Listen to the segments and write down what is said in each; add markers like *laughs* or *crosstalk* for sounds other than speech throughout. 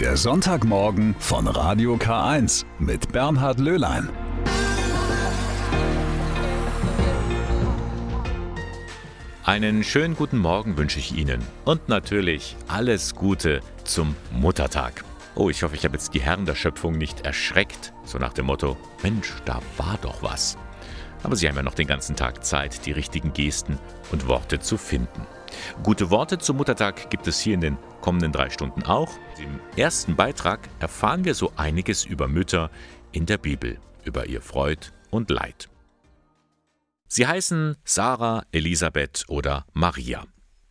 Der Sonntagmorgen von Radio K1 mit Bernhard Löhlein. Einen schönen guten Morgen wünsche ich Ihnen und natürlich alles Gute zum Muttertag. Oh, ich hoffe, ich habe jetzt die Herren der Schöpfung nicht erschreckt, so nach dem Motto, Mensch, da war doch was. Aber Sie haben ja noch den ganzen Tag Zeit, die richtigen Gesten und Worte zu finden. Gute Worte zum Muttertag gibt es hier in den kommenden drei Stunden auch. Im ersten Beitrag erfahren wir so einiges über Mütter in der Bibel, über ihr Freud und Leid. Sie heißen Sarah, Elisabeth oder Maria.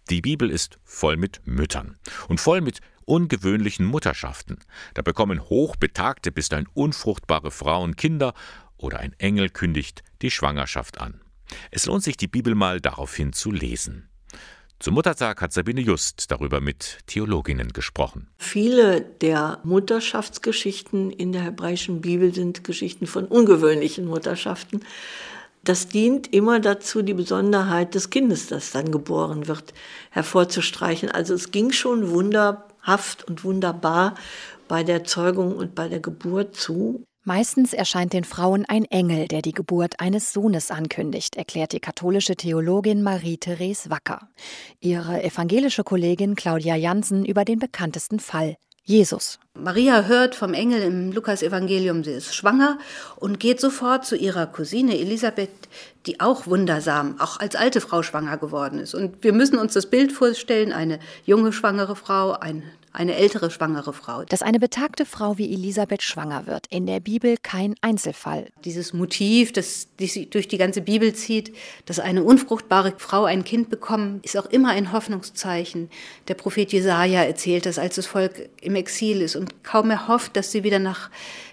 Die Bibel ist voll mit Müttern und voll mit ungewöhnlichen Mutterschaften. Da bekommen hochbetagte bis dahin unfruchtbare Frauen Kinder oder ein Engel kündigt die Schwangerschaft an. Es lohnt sich, die Bibel mal daraufhin zu lesen. Zum Muttertag hat Sabine Just darüber mit Theologinnen gesprochen. Viele der Mutterschaftsgeschichten in der hebräischen Bibel sind Geschichten von ungewöhnlichen Mutterschaften. Das dient immer dazu, die Besonderheit des Kindes, das dann geboren wird, hervorzustreichen. Also es ging schon wunderhaft und wunderbar bei der Zeugung und bei der Geburt zu. Meistens erscheint den Frauen ein Engel, der die Geburt eines Sohnes ankündigt, erklärt die katholische Theologin Marie-Therese Wacker. Ihre evangelische Kollegin Claudia Jansen über den bekanntesten Fall, Jesus. Maria hört vom Engel im Lukas-Evangelium, sie ist schwanger und geht sofort zu ihrer Cousine Elisabeth, die auch wundersam, auch als alte Frau schwanger geworden ist. Und wir müssen uns das Bild vorstellen, eine junge schwangere Frau, ein eine ältere schwangere Frau. Dass eine betagte Frau wie Elisabeth schwanger wird, in der Bibel kein Einzelfall. Dieses Motiv, das sich durch die ganze Bibel zieht, dass eine unfruchtbare Frau ein Kind bekommt, ist auch immer ein Hoffnungszeichen. Der Prophet Jesaja erzählt das, als das Volk im Exil ist und kaum mehr hofft, dass sie wieder nach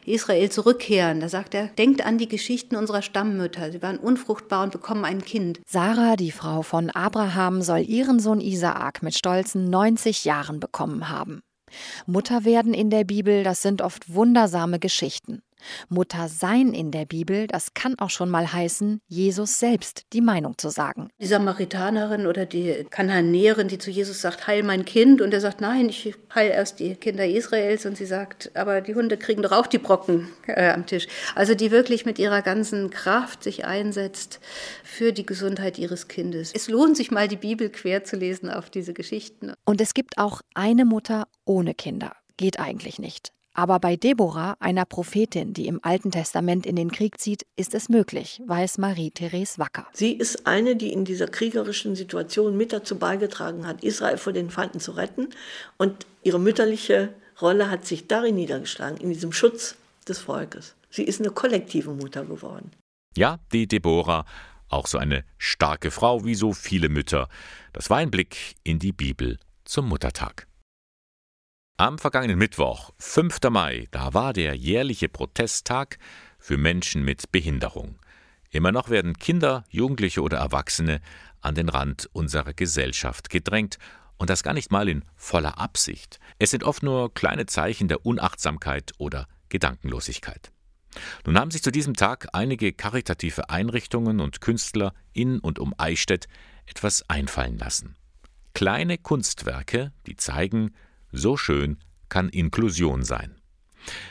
Israel zurückkehren. Da sagt er, denkt an die Geschichten unserer Stammmütter. Sie waren unfruchtbar und bekommen ein Kind. Sarah, die Frau von Abraham, soll ihren Sohn Isaak mit stolzen 90 Jahren bekommen haben. Mutter werden in der Bibel, das sind oft wundersame Geschichten. Mutter sein in der Bibel, das kann auch schon mal heißen, Jesus selbst die Meinung zu sagen. Die Samaritanerin oder die Kananäerin, die zu Jesus sagt, heil mein Kind, und er sagt, nein, ich heil erst die Kinder Israels, und sie sagt, aber die Hunde kriegen doch auch die Brocken äh, am Tisch. Also die wirklich mit ihrer ganzen Kraft sich einsetzt für die Gesundheit ihres Kindes. Es lohnt sich mal, die Bibel quer zu lesen auf diese Geschichten. Und es gibt auch eine Mutter ohne Kinder. Geht eigentlich nicht. Aber bei Deborah, einer Prophetin, die im Alten Testament in den Krieg zieht, ist es möglich, weiß Marie-Therese Wacker. Sie ist eine, die in dieser kriegerischen Situation mit dazu beigetragen hat, Israel vor den Feinden zu retten. Und ihre mütterliche Rolle hat sich darin niedergeschlagen, in diesem Schutz des Volkes. Sie ist eine kollektive Mutter geworden. Ja, die Deborah, auch so eine starke Frau wie so viele Mütter. Das war ein Blick in die Bibel zum Muttertag. Am vergangenen Mittwoch, 5. Mai, da war der jährliche Protesttag für Menschen mit Behinderung. Immer noch werden Kinder, Jugendliche oder Erwachsene an den Rand unserer Gesellschaft gedrängt, und das gar nicht mal in voller Absicht. Es sind oft nur kleine Zeichen der Unachtsamkeit oder Gedankenlosigkeit. Nun haben sich zu diesem Tag einige karitative Einrichtungen und Künstler in und um Eichstätt etwas einfallen lassen. Kleine Kunstwerke, die zeigen, so schön kann Inklusion sein.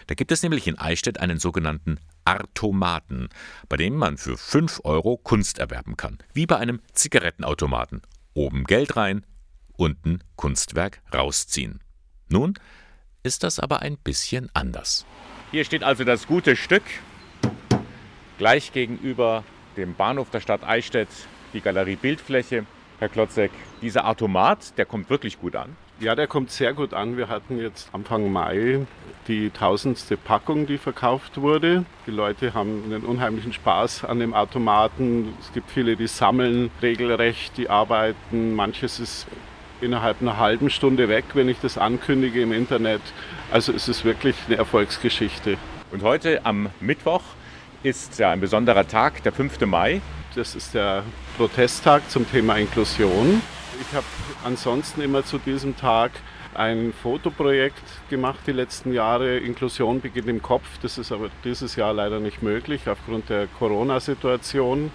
Da gibt es nämlich in Eichstätt einen sogenannten Artomaten, bei dem man für 5 Euro Kunst erwerben kann, wie bei einem Zigarettenautomaten. Oben Geld rein, unten Kunstwerk rausziehen. Nun ist das aber ein bisschen anders. Hier steht also das gute Stück, gleich gegenüber dem Bahnhof der Stadt Eichstätt, die Galerie Bildfläche. Herr Klotzek, dieser Automat, der kommt wirklich gut an. Ja, der kommt sehr gut an. Wir hatten jetzt Anfang Mai die tausendste Packung, die verkauft wurde. Die Leute haben einen unheimlichen Spaß an dem Automaten. Es gibt viele, die sammeln regelrecht, die arbeiten. Manches ist innerhalb einer halben Stunde weg, wenn ich das ankündige im Internet. Also es ist wirklich eine Erfolgsgeschichte. Und heute am Mittwoch ist ja ein besonderer Tag, der 5. Mai. Das ist der Protesttag zum Thema Inklusion. Ich habe ansonsten immer zu diesem Tag ein Fotoprojekt gemacht die letzten Jahre. Inklusion beginnt im Kopf. Das ist aber dieses Jahr leider nicht möglich aufgrund der Corona-Situation.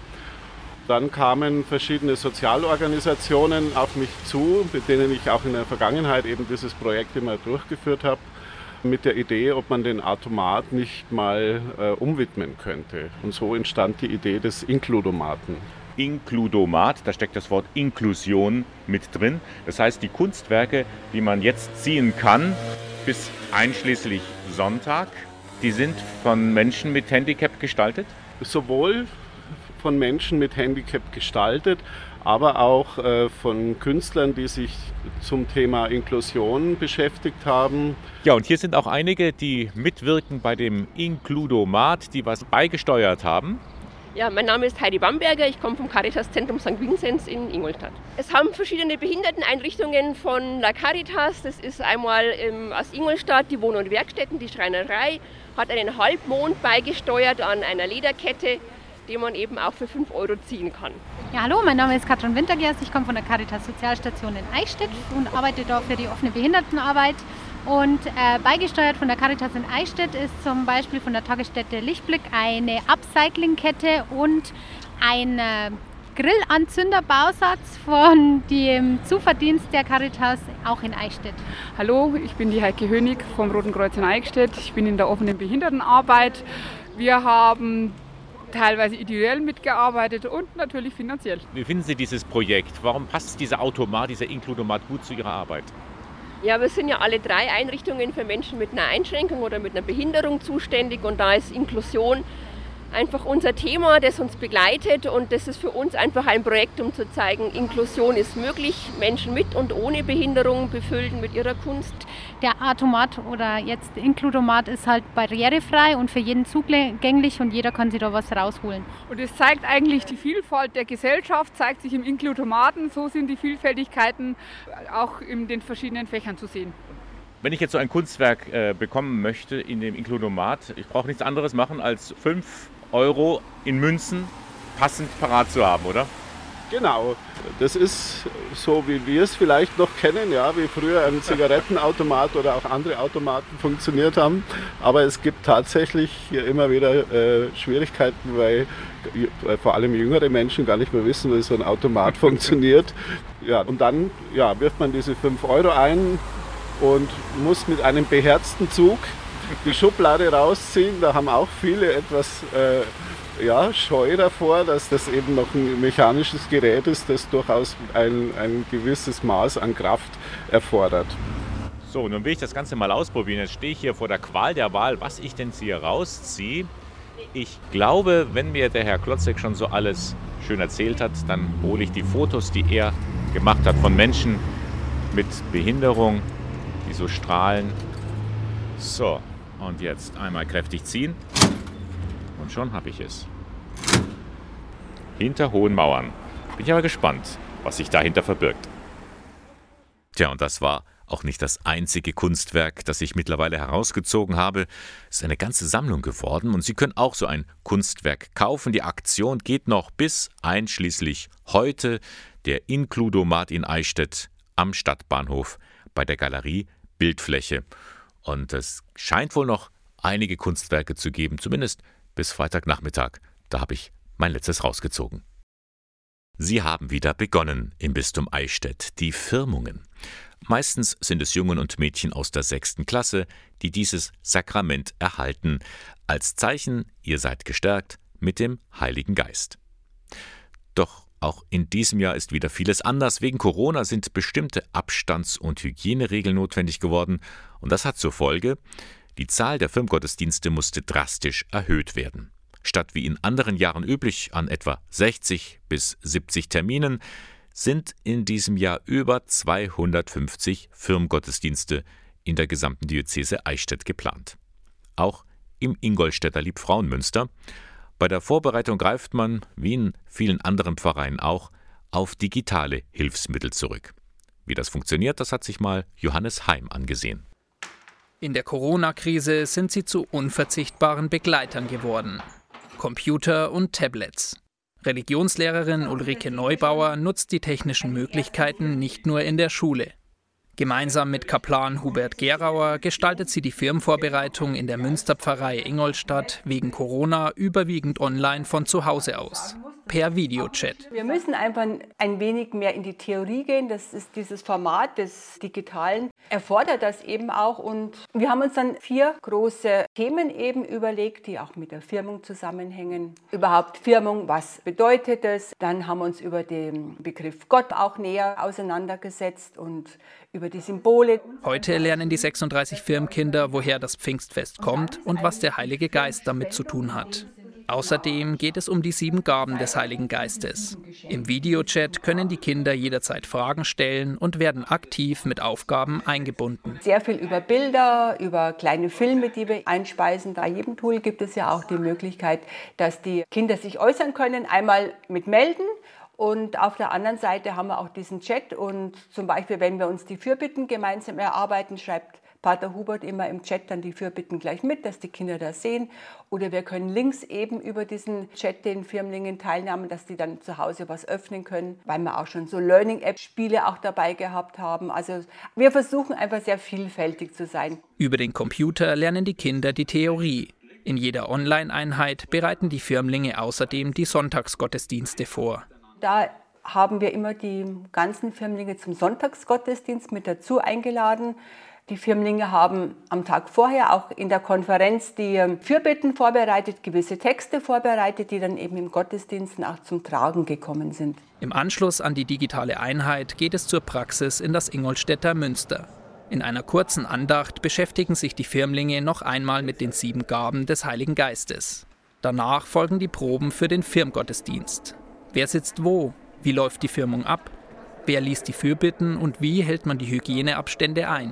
Dann kamen verschiedene Sozialorganisationen auf mich zu, mit denen ich auch in der Vergangenheit eben dieses Projekt immer durchgeführt habe. mit der Idee, ob man den Automat nicht mal äh, umwidmen könnte. Und so entstand die Idee des Inkludomaten. Inkludomat, da steckt das Wort Inklusion mit drin. Das heißt, die Kunstwerke, die man jetzt ziehen kann, bis einschließlich Sonntag, die sind von Menschen mit Handicap gestaltet? Sowohl von Menschen mit Handicap gestaltet, aber auch äh, von Künstlern, die sich zum Thema Inklusion beschäftigt haben. Ja, und hier sind auch einige, die mitwirken bei dem Inkludomat, die was beigesteuert haben. Ja, mein Name ist Heidi Bamberger, ich komme vom Caritas Zentrum St. Vinzenz in Ingolstadt. Es haben verschiedene Behinderteneinrichtungen von La Caritas, das ist einmal ähm, aus Ingolstadt die Wohn- und Werkstätten, die Schreinerei, hat einen Halbmond beigesteuert an einer Lederkette den man eben auch für 5 Euro ziehen kann. Ja, hallo, mein Name ist Katrin Wintergers. Ich komme von der Caritas Sozialstation in Eichstätt und arbeite dort für die offene Behindertenarbeit. Und äh, beigesteuert von der Caritas in Eichstätt ist zum Beispiel von der Tagesstätte Lichtblick eine Upcycling-Kette und ein äh, Grillanzünderbausatz von dem Zuverdienst der Caritas auch in Eichstätt. Hallo, ich bin die Heike Hönig vom Roten Kreuz in Eichstätt. Ich bin in der offenen Behindertenarbeit. Wir haben teilweise ideell mitgearbeitet und natürlich finanziell. Wie finden Sie dieses Projekt? Warum passt dieser Automat, dieser Inkludomat gut zu Ihrer Arbeit? Ja, wir sind ja alle drei Einrichtungen für Menschen mit einer Einschränkung oder mit einer Behinderung zuständig und da ist Inklusion einfach unser Thema, das uns begleitet und das ist für uns einfach ein Projekt, um zu zeigen, Inklusion ist möglich, Menschen mit und ohne Behinderung befüllen mit ihrer Kunst. Der Automat oder jetzt Inkludomat ist halt barrierefrei und für jeden zugänglich und jeder kann sich da was rausholen. Und es zeigt eigentlich die Vielfalt der Gesellschaft, zeigt sich im Inkludomaten, so sind die Vielfältigkeiten auch in den verschiedenen Fächern zu sehen. Wenn ich jetzt so ein Kunstwerk äh, bekommen möchte in dem Inkludomat, ich brauche nichts anderes machen als fünf Euro in Münzen passend parat zu haben, oder? Genau, das ist so, wie wir es vielleicht noch kennen, ja, wie früher ein Zigarettenautomat oder auch andere Automaten funktioniert haben. Aber es gibt tatsächlich hier immer wieder äh, Schwierigkeiten, weil äh, vor allem jüngere Menschen gar nicht mehr wissen, wie so ein Automat *laughs* funktioniert. Ja, und dann ja, wirft man diese 5 Euro ein und muss mit einem beherzten Zug die Schublade rausziehen. Da haben auch viele etwas äh, ja, Scheu davor, dass das eben noch ein mechanisches Gerät ist, das durchaus ein, ein gewisses Maß an Kraft erfordert. So, nun will ich das Ganze mal ausprobieren. Jetzt stehe ich hier vor der Qual der Wahl, was ich denn hier rausziehe. Ich glaube, wenn mir der Herr Klotzek schon so alles schön erzählt hat, dann hole ich die Fotos, die er gemacht hat von Menschen mit Behinderung, die so strahlen. So, und jetzt einmal kräftig ziehen. Und schon habe ich es. Hinter hohen Mauern. Bin ich aber gespannt, was sich dahinter verbirgt. Tja, und das war auch nicht das einzige Kunstwerk, das ich mittlerweile herausgezogen habe. Es ist eine ganze Sammlung geworden und Sie können auch so ein Kunstwerk kaufen. Die Aktion geht noch bis einschließlich heute der Inkludomat in Eichstätt am Stadtbahnhof bei der Galerie Bildfläche. Und es scheint wohl noch einige Kunstwerke zu geben, zumindest bis Freitagnachmittag. Da habe ich mein letztes rausgezogen. Sie haben wieder begonnen im Bistum Eichstätt, die Firmungen. Meistens sind es Jungen und Mädchen aus der sechsten Klasse, die dieses Sakrament erhalten, als Zeichen, ihr seid gestärkt mit dem Heiligen Geist. Doch auch in diesem Jahr ist wieder vieles anders. Wegen Corona sind bestimmte Abstands- und Hygieneregeln notwendig geworden und das hat zur Folge, die Zahl der Firmgottesdienste musste drastisch erhöht werden. Statt wie in anderen Jahren üblich an etwa 60 bis 70 Terminen sind in diesem Jahr über 250 Firmgottesdienste in der gesamten Diözese Eichstätt geplant. Auch im Ingolstädter Liebfrauenmünster bei der Vorbereitung greift man, wie in vielen anderen Pfarreien auch, auf digitale Hilfsmittel zurück. Wie das funktioniert, das hat sich mal Johannes Heim angesehen. In der Corona-Krise sind sie zu unverzichtbaren Begleitern geworden. Computer und Tablets. Religionslehrerin Ulrike Neubauer nutzt die technischen Möglichkeiten nicht nur in der Schule. Gemeinsam mit Kaplan Hubert Gerauer gestaltet sie die Firmenvorbereitung in der Münsterpfarrei Ingolstadt wegen Corona überwiegend online von zu Hause aus per Videochat. Wir müssen einfach ein wenig mehr in die Theorie gehen. Das ist dieses Format des Digitalen, erfordert das eben auch. Und wir haben uns dann vier große Themen eben überlegt, die auch mit der Firmung zusammenhängen. Überhaupt Firmung, was bedeutet es? Dann haben wir uns über den Begriff Gott auch näher auseinandergesetzt und über die Symbole. Heute lernen die 36 Firmkinder, woher das Pfingstfest kommt und was der Heilige Geist damit zu tun hat. Außerdem geht es um die sieben Gaben des Heiligen Geistes. Im Videochat können die Kinder jederzeit Fragen stellen und werden aktiv mit Aufgaben eingebunden. Sehr viel über Bilder, über kleine Filme, die wir einspeisen. Bei jedem Tool gibt es ja auch die Möglichkeit, dass die Kinder sich äußern können. Einmal mit Melden und auf der anderen Seite haben wir auch diesen Chat und zum Beispiel, wenn wir uns die Fürbitten gemeinsam erarbeiten, schreibt Pater Hubert immer im Chat dann die Fürbitten gleich mit, dass die Kinder das sehen. Oder wir können links eben über diesen Chat den Firmlingen teilnehmen, dass die dann zu Hause was öffnen können, weil wir auch schon so Learning-App-Spiele auch dabei gehabt haben. Also wir versuchen einfach sehr vielfältig zu sein. Über den Computer lernen die Kinder die Theorie. In jeder Online-Einheit bereiten die Firmlinge außerdem die Sonntagsgottesdienste vor. Da haben wir immer die ganzen Firmlinge zum Sonntagsgottesdienst mit dazu eingeladen. Die Firmlinge haben am Tag vorher auch in der Konferenz die ähm, Fürbitten vorbereitet, gewisse Texte vorbereitet, die dann eben im Gottesdienst auch zum Tragen gekommen sind. Im Anschluss an die digitale Einheit geht es zur Praxis in das Ingolstädter Münster. In einer kurzen Andacht beschäftigen sich die Firmlinge noch einmal mit den sieben Gaben des Heiligen Geistes. Danach folgen die Proben für den Firmgottesdienst. Wer sitzt wo? Wie läuft die Firmung ab? Wer liest die Fürbitten und wie hält man die Hygieneabstände ein?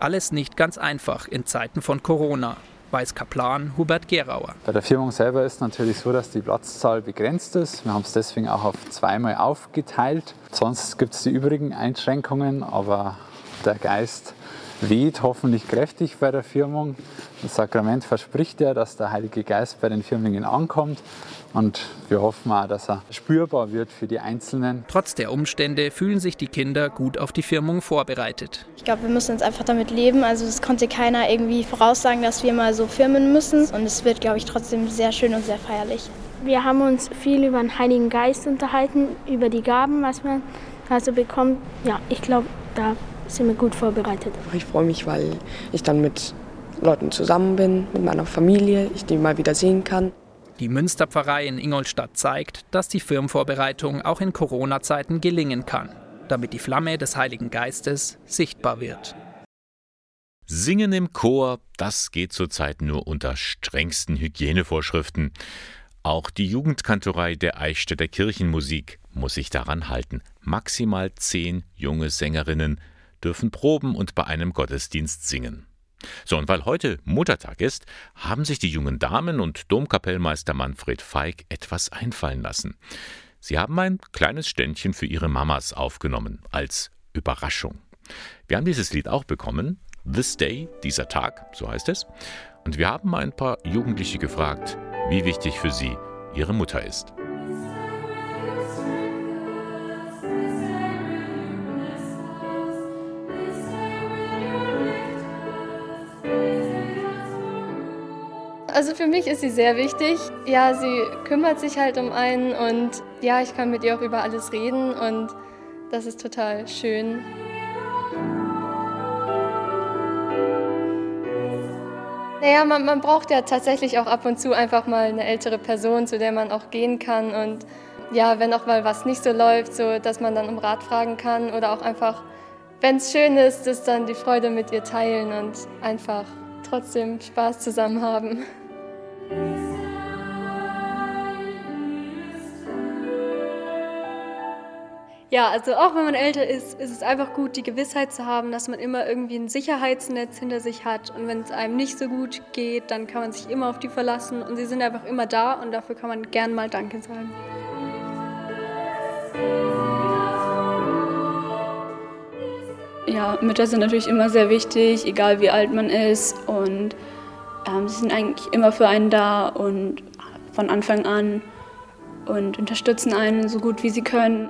Alles nicht ganz einfach in Zeiten von Corona, weiß Kaplan Hubert Gerauer. Bei der Firmung selber ist natürlich so, dass die Platzzahl begrenzt ist. Wir haben es deswegen auch auf zweimal aufgeteilt. Sonst gibt es die übrigen Einschränkungen, aber der Geist weht hoffentlich kräftig bei der Firmung. Das Sakrament verspricht ja, dass der Heilige Geist bei den Firmlingen ankommt. Und wir hoffen auch, dass er spürbar wird für die Einzelnen. Trotz der Umstände fühlen sich die Kinder gut auf die Firmung vorbereitet. Ich glaube, wir müssen jetzt einfach damit leben. Also es konnte keiner irgendwie voraussagen, dass wir mal so firmen müssen. Und es wird, glaube ich, trotzdem sehr schön und sehr feierlich. Wir haben uns viel über den Heiligen Geist unterhalten, über die Gaben, was man also bekommt. Ja, ich glaube, da sind wir gut vorbereitet. Ich freue mich, weil ich dann mit Leuten zusammen bin, mit meiner Familie, ich die mal wieder sehen kann. Die Münsterpfarrei in Ingolstadt zeigt, dass die Firmenvorbereitung auch in Corona-Zeiten gelingen kann, damit die Flamme des Heiligen Geistes sichtbar wird. Singen im Chor, das geht zurzeit nur unter strengsten Hygienevorschriften. Auch die Jugendkantorei der Eichstätter Kirchenmusik muss sich daran halten. Maximal zehn junge Sängerinnen dürfen proben und bei einem Gottesdienst singen. So, und weil heute Muttertag ist, haben sich die jungen Damen und Domkapellmeister Manfred Feig etwas einfallen lassen. Sie haben ein kleines Ständchen für ihre Mamas aufgenommen, als Überraschung. Wir haben dieses Lied auch bekommen, This Day, dieser Tag, so heißt es. Und wir haben ein paar Jugendliche gefragt, wie wichtig für sie ihre Mutter ist. Also für mich ist sie sehr wichtig. Ja, sie kümmert sich halt um einen und ja, ich kann mit ihr auch über alles reden und das ist total schön. Naja, man, man braucht ja tatsächlich auch ab und zu einfach mal eine ältere Person, zu der man auch gehen kann und ja, wenn auch mal was nicht so läuft, so dass man dann um Rat fragen kann oder auch einfach, wenn es schön ist, dass dann die Freude mit ihr teilen und einfach trotzdem Spaß zusammen haben. Ja, also auch wenn man älter ist, ist es einfach gut, die Gewissheit zu haben, dass man immer irgendwie ein Sicherheitsnetz hinter sich hat. Und wenn es einem nicht so gut geht, dann kann man sich immer auf die verlassen. Und sie sind einfach immer da und dafür kann man gern mal Danke sagen. Ja, Mütter sind natürlich immer sehr wichtig, egal wie alt man ist. Und ähm, sie sind eigentlich immer für einen da und von Anfang an und unterstützen einen so gut wie sie können.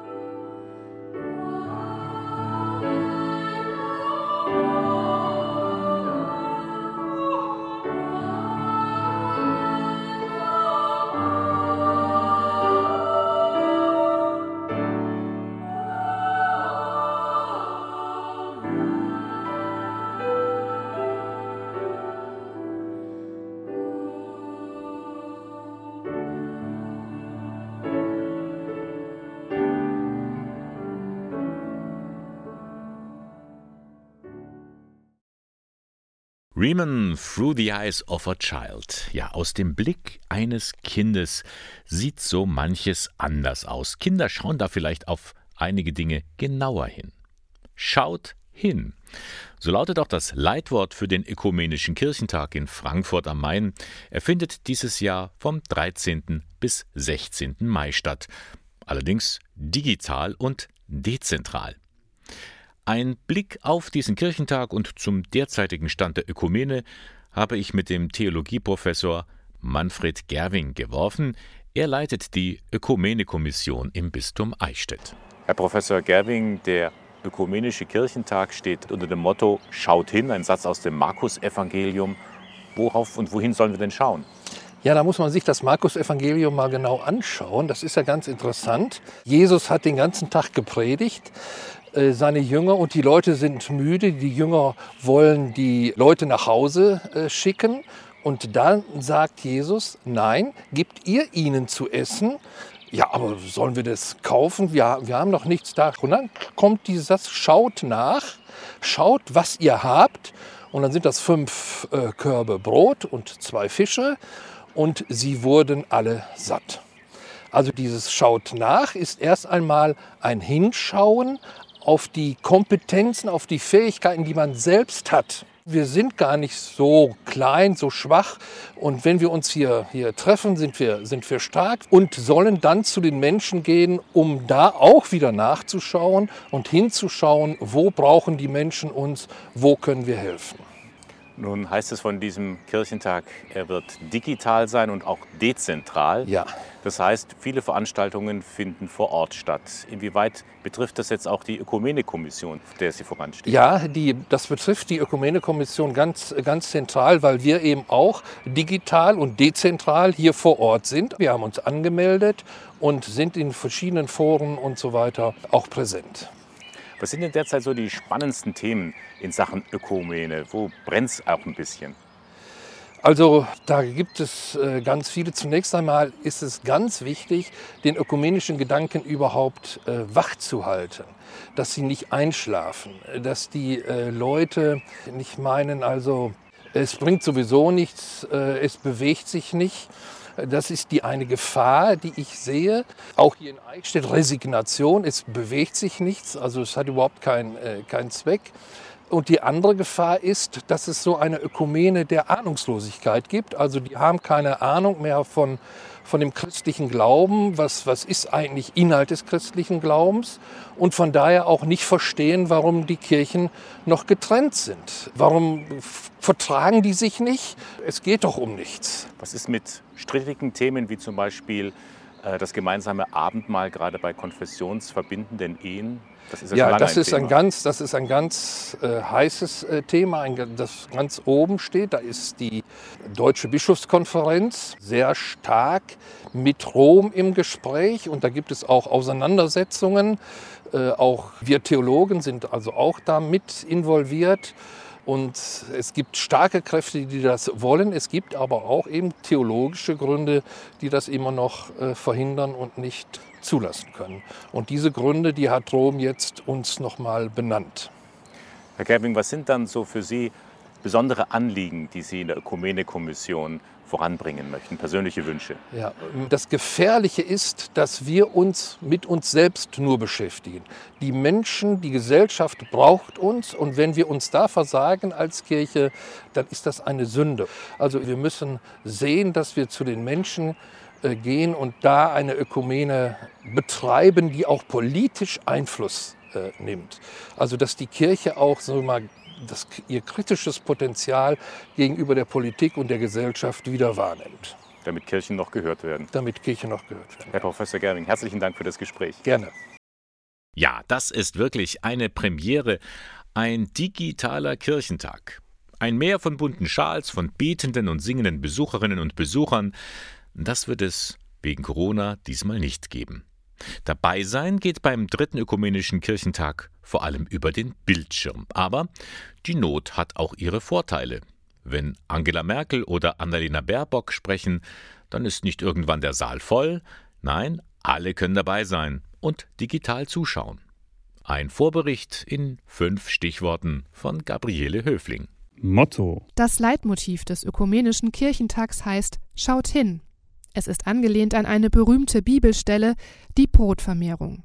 Riemann Through the Eyes of a Child. Ja, aus dem Blick eines Kindes sieht so manches anders aus. Kinder schauen da vielleicht auf einige Dinge genauer hin. Schaut hin. So lautet auch das Leitwort für den Ökumenischen Kirchentag in Frankfurt am Main. Er findet dieses Jahr vom 13. bis 16. Mai statt. Allerdings digital und dezentral. Ein Blick auf diesen Kirchentag und zum derzeitigen Stand der Ökumene habe ich mit dem Theologieprofessor Manfred Gerwing geworfen. Er leitet die Ökumene-Kommission im Bistum Eichstätt. Herr Professor Gerwing, der Ökumenische Kirchentag steht unter dem Motto Schaut hin, ein Satz aus dem Markus-Evangelium. Worauf und wohin sollen wir denn schauen? Ja, da muss man sich das Markus-Evangelium mal genau anschauen. Das ist ja ganz interessant. Jesus hat den ganzen Tag gepredigt. Äh, seine Jünger und die Leute sind müde. Die Jünger wollen die Leute nach Hause äh, schicken. Und dann sagt Jesus, nein, gebt ihr ihnen zu essen. Ja, aber sollen wir das kaufen? Wir, wir haben noch nichts da. Und dann kommt dieser Satz, schaut nach, schaut, was ihr habt. Und dann sind das fünf äh, Körbe Brot und zwei Fische. Und sie wurden alle satt. Also dieses Schaut nach ist erst einmal ein Hinschauen, auf die Kompetenzen, auf die Fähigkeiten, die man selbst hat. Wir sind gar nicht so klein, so schwach. Und wenn wir uns hier, hier treffen, sind wir, sind wir stark und sollen dann zu den Menschen gehen, um da auch wieder nachzuschauen und hinzuschauen, wo brauchen die Menschen uns, wo können wir helfen. Nun heißt es von diesem Kirchentag, er wird digital sein und auch dezentral. Ja. Das heißt, viele Veranstaltungen finden vor Ort statt. Inwieweit betrifft das jetzt auch die Ökumene-Kommission, der Sie voransteht? Ja, die, das betrifft die Ökumene-Kommission ganz, ganz zentral, weil wir eben auch digital und dezentral hier vor Ort sind. Wir haben uns angemeldet und sind in verschiedenen Foren und so weiter auch präsent. Was sind denn derzeit so die spannendsten Themen in Sachen Ökumene? Wo brennt es auch ein bisschen? Also da gibt es äh, ganz viele. Zunächst einmal ist es ganz wichtig, den ökumenischen Gedanken überhaupt äh, wach zu halten, dass sie nicht einschlafen, dass die äh, Leute nicht meinen, also es bringt sowieso nichts, äh, es bewegt sich nicht, das ist die eine Gefahr, die ich sehe. Auch hier in Eichstätt Resignation, es bewegt sich nichts, also es hat überhaupt keinen äh, kein Zweck. Und die andere Gefahr ist, dass es so eine Ökumene der Ahnungslosigkeit gibt. Also die haben keine Ahnung mehr von, von dem christlichen Glauben, was, was ist eigentlich Inhalt des christlichen Glaubens und von daher auch nicht verstehen, warum die Kirchen noch getrennt sind. Warum vertragen die sich nicht? Es geht doch um nichts. Was ist mit strittigen Themen wie zum Beispiel das gemeinsame Abendmahl gerade bei konfessionsverbindenden Ehen? Das ist ja, das, ein ist ein ganz, das ist ein ganz äh, heißes äh, Thema, ein, das ganz oben steht. Da ist die Deutsche Bischofskonferenz sehr stark mit Rom im Gespräch und da gibt es auch Auseinandersetzungen. Äh, auch wir Theologen sind also auch da mit involviert. Und es gibt starke Kräfte, die das wollen. Es gibt aber auch eben theologische Gründe, die das immer noch äh, verhindern und nicht zulassen können. Und diese Gründe, die hat Rom jetzt uns nochmal benannt. Herr Gerwing, was sind dann so für Sie besondere Anliegen, die Sie in der Ökumene-Kommission voranbringen möchten, persönliche Wünsche? Ja, das Gefährliche ist, dass wir uns mit uns selbst nur beschäftigen. Die Menschen, die Gesellschaft braucht uns und wenn wir uns da versagen als Kirche, dann ist das eine Sünde. Also wir müssen sehen, dass wir zu den Menschen äh, gehen und da eine Ökumene betreiben, die auch politisch Einfluss äh, nimmt. Also dass die Kirche auch so mal das, ihr kritisches Potenzial gegenüber der Politik und der Gesellschaft wieder wahrnimmt. Damit Kirchen noch gehört werden. Damit Kirchen noch gehört werden. Herr Professor Gerwing, herzlichen Dank für das Gespräch. Gerne. Ja, das ist wirklich eine Premiere, ein digitaler Kirchentag. Ein Meer von bunten Schals, von betenden und singenden Besucherinnen und Besuchern, das wird es wegen Corona diesmal nicht geben. Dabei sein geht beim dritten ökumenischen Kirchentag vor allem über den Bildschirm. Aber die Not hat auch ihre Vorteile. Wenn Angela Merkel oder Annalena Baerbock sprechen, dann ist nicht irgendwann der Saal voll. Nein, alle können dabei sein und digital zuschauen. Ein Vorbericht in fünf Stichworten von Gabriele Höfling. Motto. Das Leitmotiv des Ökumenischen Kirchentags heißt Schaut hin. Es ist angelehnt an eine berühmte Bibelstelle, die Brotvermehrung.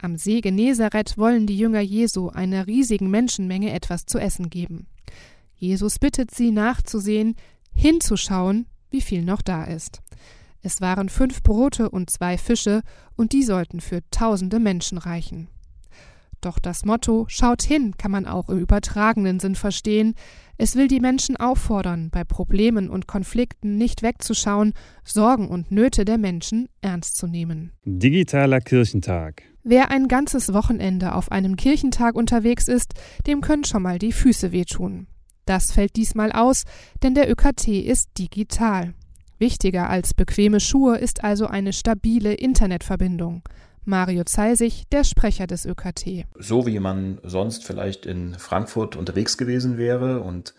Am See Genezareth wollen die Jünger Jesu einer riesigen Menschenmenge etwas zu essen geben. Jesus bittet sie nachzusehen, hinzuschauen, wie viel noch da ist. Es waren fünf Brote und zwei Fische, und die sollten für tausende Menschen reichen. Doch das Motto Schaut hin kann man auch im übertragenen Sinn verstehen. Es will die Menschen auffordern, bei Problemen und Konflikten nicht wegzuschauen, Sorgen und Nöte der Menschen ernst zu nehmen. Digitaler Kirchentag. Wer ein ganzes Wochenende auf einem Kirchentag unterwegs ist, dem können schon mal die Füße wehtun. Das fällt diesmal aus, denn der ÖKT ist digital. Wichtiger als bequeme Schuhe ist also eine stabile Internetverbindung. Mario Zeisig, der Sprecher des ÖKT. So wie man sonst vielleicht in Frankfurt unterwegs gewesen wäre und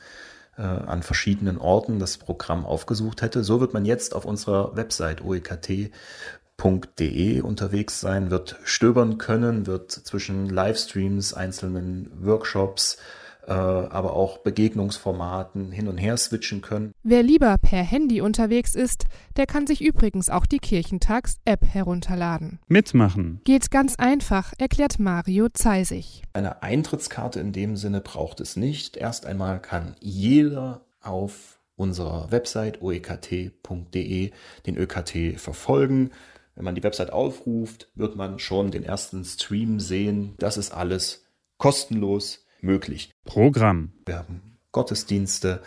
äh, an verschiedenen Orten das Programm aufgesucht hätte, so wird man jetzt auf unserer Website oekt.de unterwegs sein, wird stöbern können, wird zwischen Livestreams, einzelnen Workshops, aber auch Begegnungsformaten hin und her switchen können. Wer lieber per Handy unterwegs ist, der kann sich übrigens auch die Kirchentags-App herunterladen. Mitmachen. Geht ganz einfach, erklärt Mario Zeisig. Eine Eintrittskarte in dem Sinne braucht es nicht. Erst einmal kann jeder auf unserer Website oekt.de den ÖKT verfolgen. Wenn man die Website aufruft, wird man schon den ersten Stream sehen. Das ist alles kostenlos möglich. Programm. Wir haben Gottesdienste,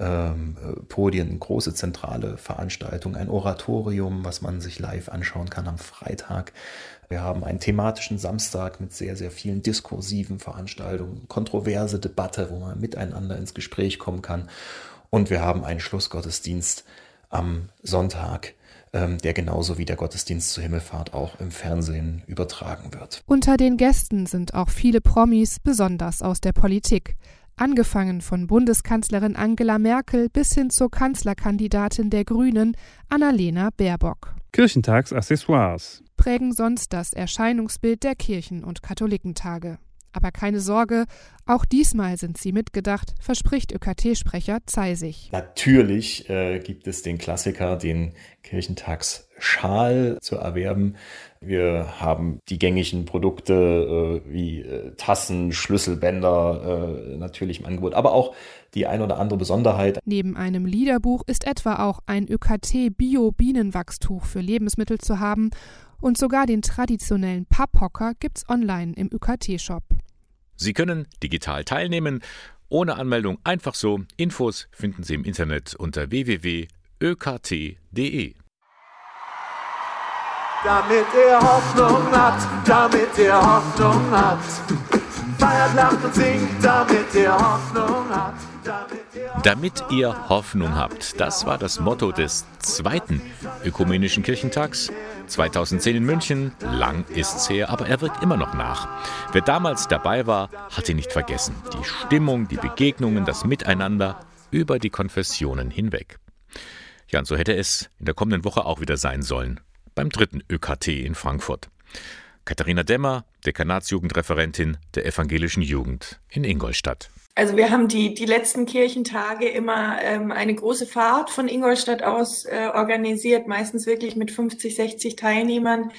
ähm, Podien, große zentrale Veranstaltungen, ein Oratorium, was man sich live anschauen kann am Freitag. Wir haben einen thematischen Samstag mit sehr, sehr vielen diskursiven Veranstaltungen, kontroverse Debatte, wo man miteinander ins Gespräch kommen kann. Und wir haben einen Schlussgottesdienst am Sonntag der genauso wie der Gottesdienst zur Himmelfahrt auch im Fernsehen übertragen wird. Unter den Gästen sind auch viele Promis, besonders aus der Politik. Angefangen von Bundeskanzlerin Angela Merkel bis hin zur Kanzlerkandidatin der Grünen, Annalena Baerbock. Kirchentagsaccessoires prägen sonst das Erscheinungsbild der Kirchen- und Katholikentage. Aber keine Sorge, auch diesmal sind sie mitgedacht, verspricht ÖKT-Sprecher Zeisig. Natürlich äh, gibt es den Klassiker, den Kirchentagsschal zu erwerben. Wir haben die gängigen Produkte äh, wie äh, Tassen, Schlüsselbänder äh, natürlich im Angebot, aber auch die ein oder andere Besonderheit. Neben einem Liederbuch ist etwa auch ein ÖKT-Bio-Bienenwachstuch für Lebensmittel zu haben und sogar den traditionellen Papphocker gibt's online im ÜKT-Shop. Sie können digital teilnehmen, ohne Anmeldung einfach so. Infos finden Sie im Internet unter www.ökt.de. Damit er Hoffnung hat, damit er Hoffnung hat. Feiert, lacht und singt, damit er Hoffnung hat. Damit ihr Hoffnung habt, das war das Motto des zweiten Ökumenischen Kirchentags 2010 in München. Lang ist's her, aber er wirkt immer noch nach. Wer damals dabei war, hat ihn nicht vergessen. Die Stimmung, die Begegnungen, das Miteinander über die Konfessionen hinweg. Ja, und so hätte es in der kommenden Woche auch wieder sein sollen. Beim dritten ÖKT in Frankfurt. Katharina Demmer, Dekanatsjugendreferentin der evangelischen Jugend in Ingolstadt. Also wir haben die, die letzten Kirchentage immer ähm, eine große Fahrt von Ingolstadt aus äh, organisiert, meistens wirklich mit 50, 60 Teilnehmern.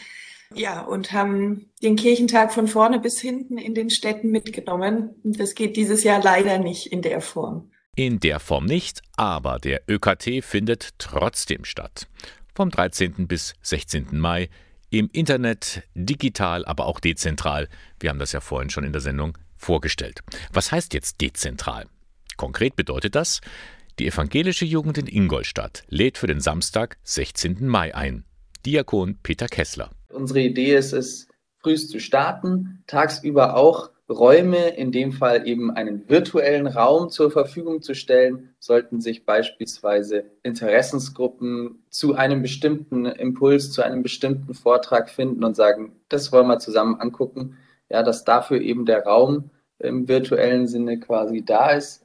Ja, und haben den Kirchentag von vorne bis hinten in den Städten mitgenommen. Das geht dieses Jahr leider nicht in der Form. In der Form nicht, aber der ÖKT findet trotzdem statt. Vom 13. bis 16. Mai im Internet, digital, aber auch dezentral. Wir haben das ja vorhin schon in der Sendung vorgestellt. Was heißt jetzt dezentral? Konkret bedeutet das, die evangelische Jugend in Ingolstadt lädt für den Samstag, 16. Mai ein. Diakon Peter Kessler. Unsere Idee ist es, frühst zu starten, tagsüber auch Räume, in dem Fall eben einen virtuellen Raum zur Verfügung zu stellen, sollten sich beispielsweise Interessensgruppen zu einem bestimmten Impuls, zu einem bestimmten Vortrag finden und sagen, das wollen wir zusammen angucken, ja, dass dafür eben der Raum im virtuellen Sinne quasi da ist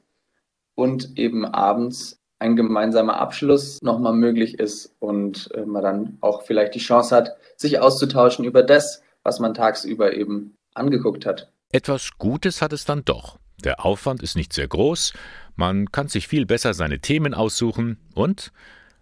und eben abends ein gemeinsamer Abschluss nochmal möglich ist und äh, man dann auch vielleicht die Chance hat, sich auszutauschen über das, was man tagsüber eben angeguckt hat. Etwas Gutes hat es dann doch. Der Aufwand ist nicht sehr groß, man kann sich viel besser seine Themen aussuchen und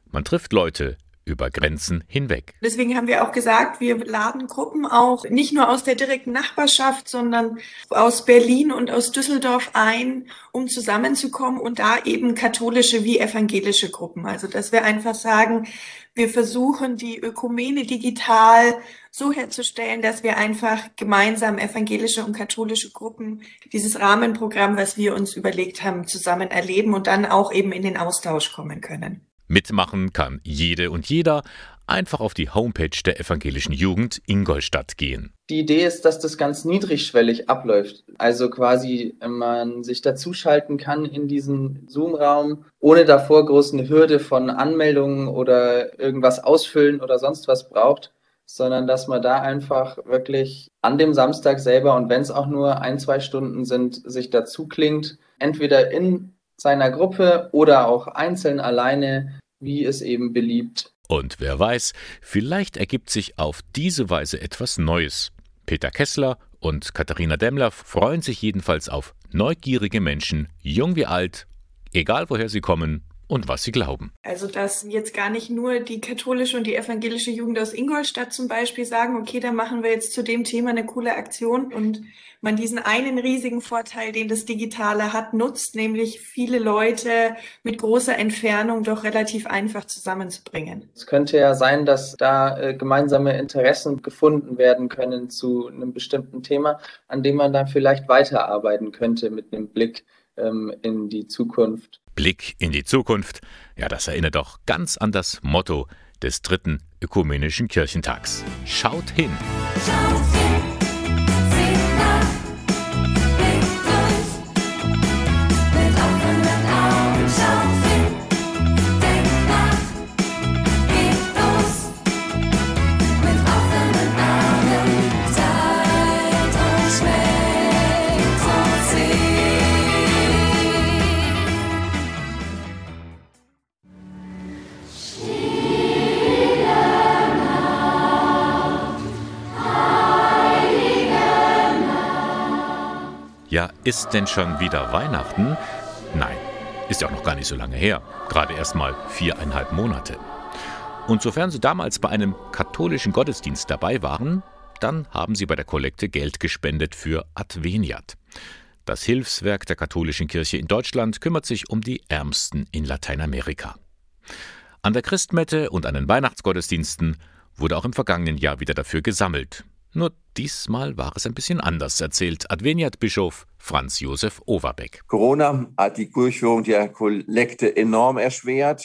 man trifft Leute über Grenzen hinweg. Deswegen haben wir auch gesagt, wir laden Gruppen auch nicht nur aus der direkten Nachbarschaft, sondern aus Berlin und aus Düsseldorf ein, um zusammenzukommen und da eben katholische wie evangelische Gruppen. Also dass wir einfach sagen, wir versuchen die Ökumene digital so herzustellen, dass wir einfach gemeinsam evangelische und katholische Gruppen dieses Rahmenprogramm, was wir uns überlegt haben, zusammen erleben und dann auch eben in den Austausch kommen können. Mitmachen kann jede und jeder. Einfach auf die Homepage der evangelischen Jugend Ingolstadt gehen. Die Idee ist, dass das ganz niedrigschwellig abläuft. Also quasi man sich dazuschalten kann in diesen Zoom-Raum, ohne davor groß Hürde von Anmeldungen oder irgendwas ausfüllen oder sonst was braucht, sondern dass man da einfach wirklich an dem Samstag selber und wenn es auch nur ein, zwei Stunden sind, sich dazu klingt, entweder in seiner Gruppe oder auch einzeln alleine, wie es eben beliebt. Und wer weiß, vielleicht ergibt sich auf diese Weise etwas Neues. Peter Kessler und Katharina Demmler freuen sich jedenfalls auf neugierige Menschen, jung wie alt, egal woher sie kommen und was sie glauben. Also dass jetzt gar nicht nur die katholische und die evangelische Jugend aus Ingolstadt zum Beispiel sagen, okay, da machen wir jetzt zu dem Thema eine coole Aktion und man diesen einen riesigen Vorteil, den das Digitale hat, nutzt, nämlich viele Leute mit großer Entfernung doch relativ einfach zusammenzubringen. Es könnte ja sein, dass da äh, gemeinsame Interessen gefunden werden können zu einem bestimmten Thema, an dem man dann vielleicht weiterarbeiten könnte mit einem Blick ähm, in die Zukunft. Blick in die Zukunft, ja, das erinnert doch ganz an das Motto des dritten ökumenischen Kirchentags. Schaut hin! Schaut hin. Ist denn schon wieder Weihnachten? Nein, ist ja auch noch gar nicht so lange her. Gerade erst mal viereinhalb Monate. Und sofern Sie damals bei einem katholischen Gottesdienst dabei waren, dann haben Sie bei der Kollekte Geld gespendet für Adveniat. Das Hilfswerk der katholischen Kirche in Deutschland kümmert sich um die Ärmsten in Lateinamerika. An der Christmette und an den Weihnachtsgottesdiensten wurde auch im vergangenen Jahr wieder dafür gesammelt. Nur diesmal war es ein bisschen anders, erzählt Adveniat-Bischof Franz Josef Overbeck. Corona hat die Durchführung der Kollekte enorm erschwert,